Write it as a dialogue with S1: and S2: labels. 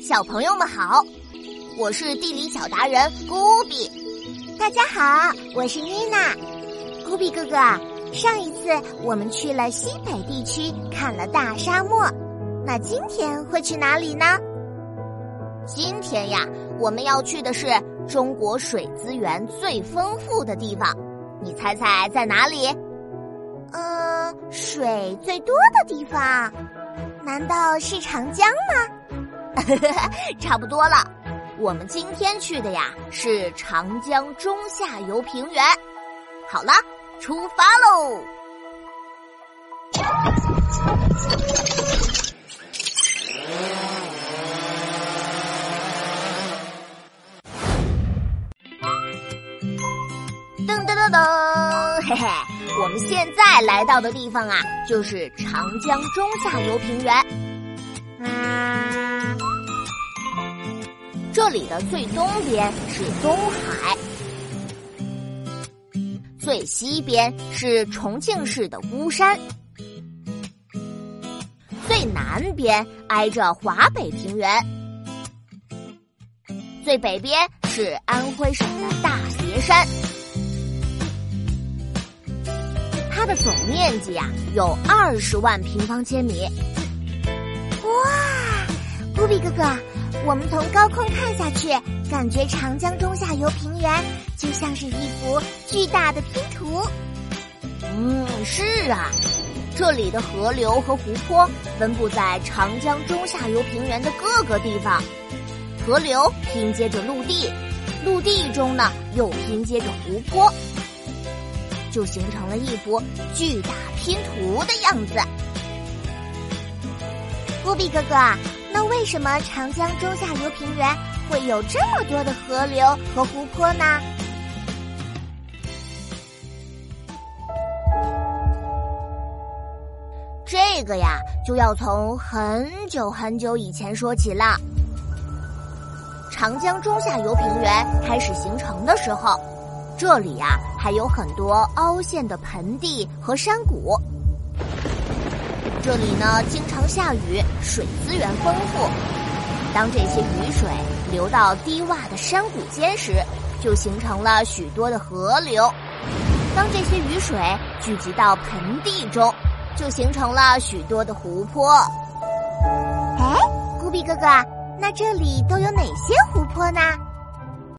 S1: 小朋友们好，我是地理小达人古比。
S2: 大家好，我是妮娜。古比哥哥，上一次我们去了西北地区看了大沙漠，那今天会去哪里呢？
S1: 今天呀，我们要去的是中国水资源最丰富的地方，你猜猜在哪里？
S2: 呃，水最多的地方，难道是长江吗？
S1: 差不多了，我们今天去的呀是长江中下游平原。好了，出发喽！噔噔噔噔，嘿嘿，我们现在来到的地方啊，就是长江中下游平原。这里的最东边是东海，最西边是重庆市的巫山，最南边挨着华北平原，最北边是安徽省的大别山。它的总面积呀有二十万平方千米。
S2: 哇，布比哥哥，我们从高空看下去，感觉长江中下游平原就像是一幅巨大的拼图。
S1: 嗯，是啊，这里的河流和湖泊分布在长江中下游平原的各个地方，河流拼接着陆地，陆地中呢又拼接着湖泊。就形成了一幅巨大拼图的样子。
S2: 波比哥哥，那为什么长江中下游平原会有这么多的河流和湖泊呢？
S1: 这个呀，就要从很久很久以前说起了。长江中下游平原开始形成的时候。这里呀，还有很多凹陷的盆地和山谷。这里呢，经常下雨，水资源丰富。当这些雨水流到低洼的山谷间时，就形成了许多的河流。当这些雨水聚集到盆地中，就形成了许多的湖泊。
S2: 哎，古比哥哥，那这里都有哪些湖泊呢？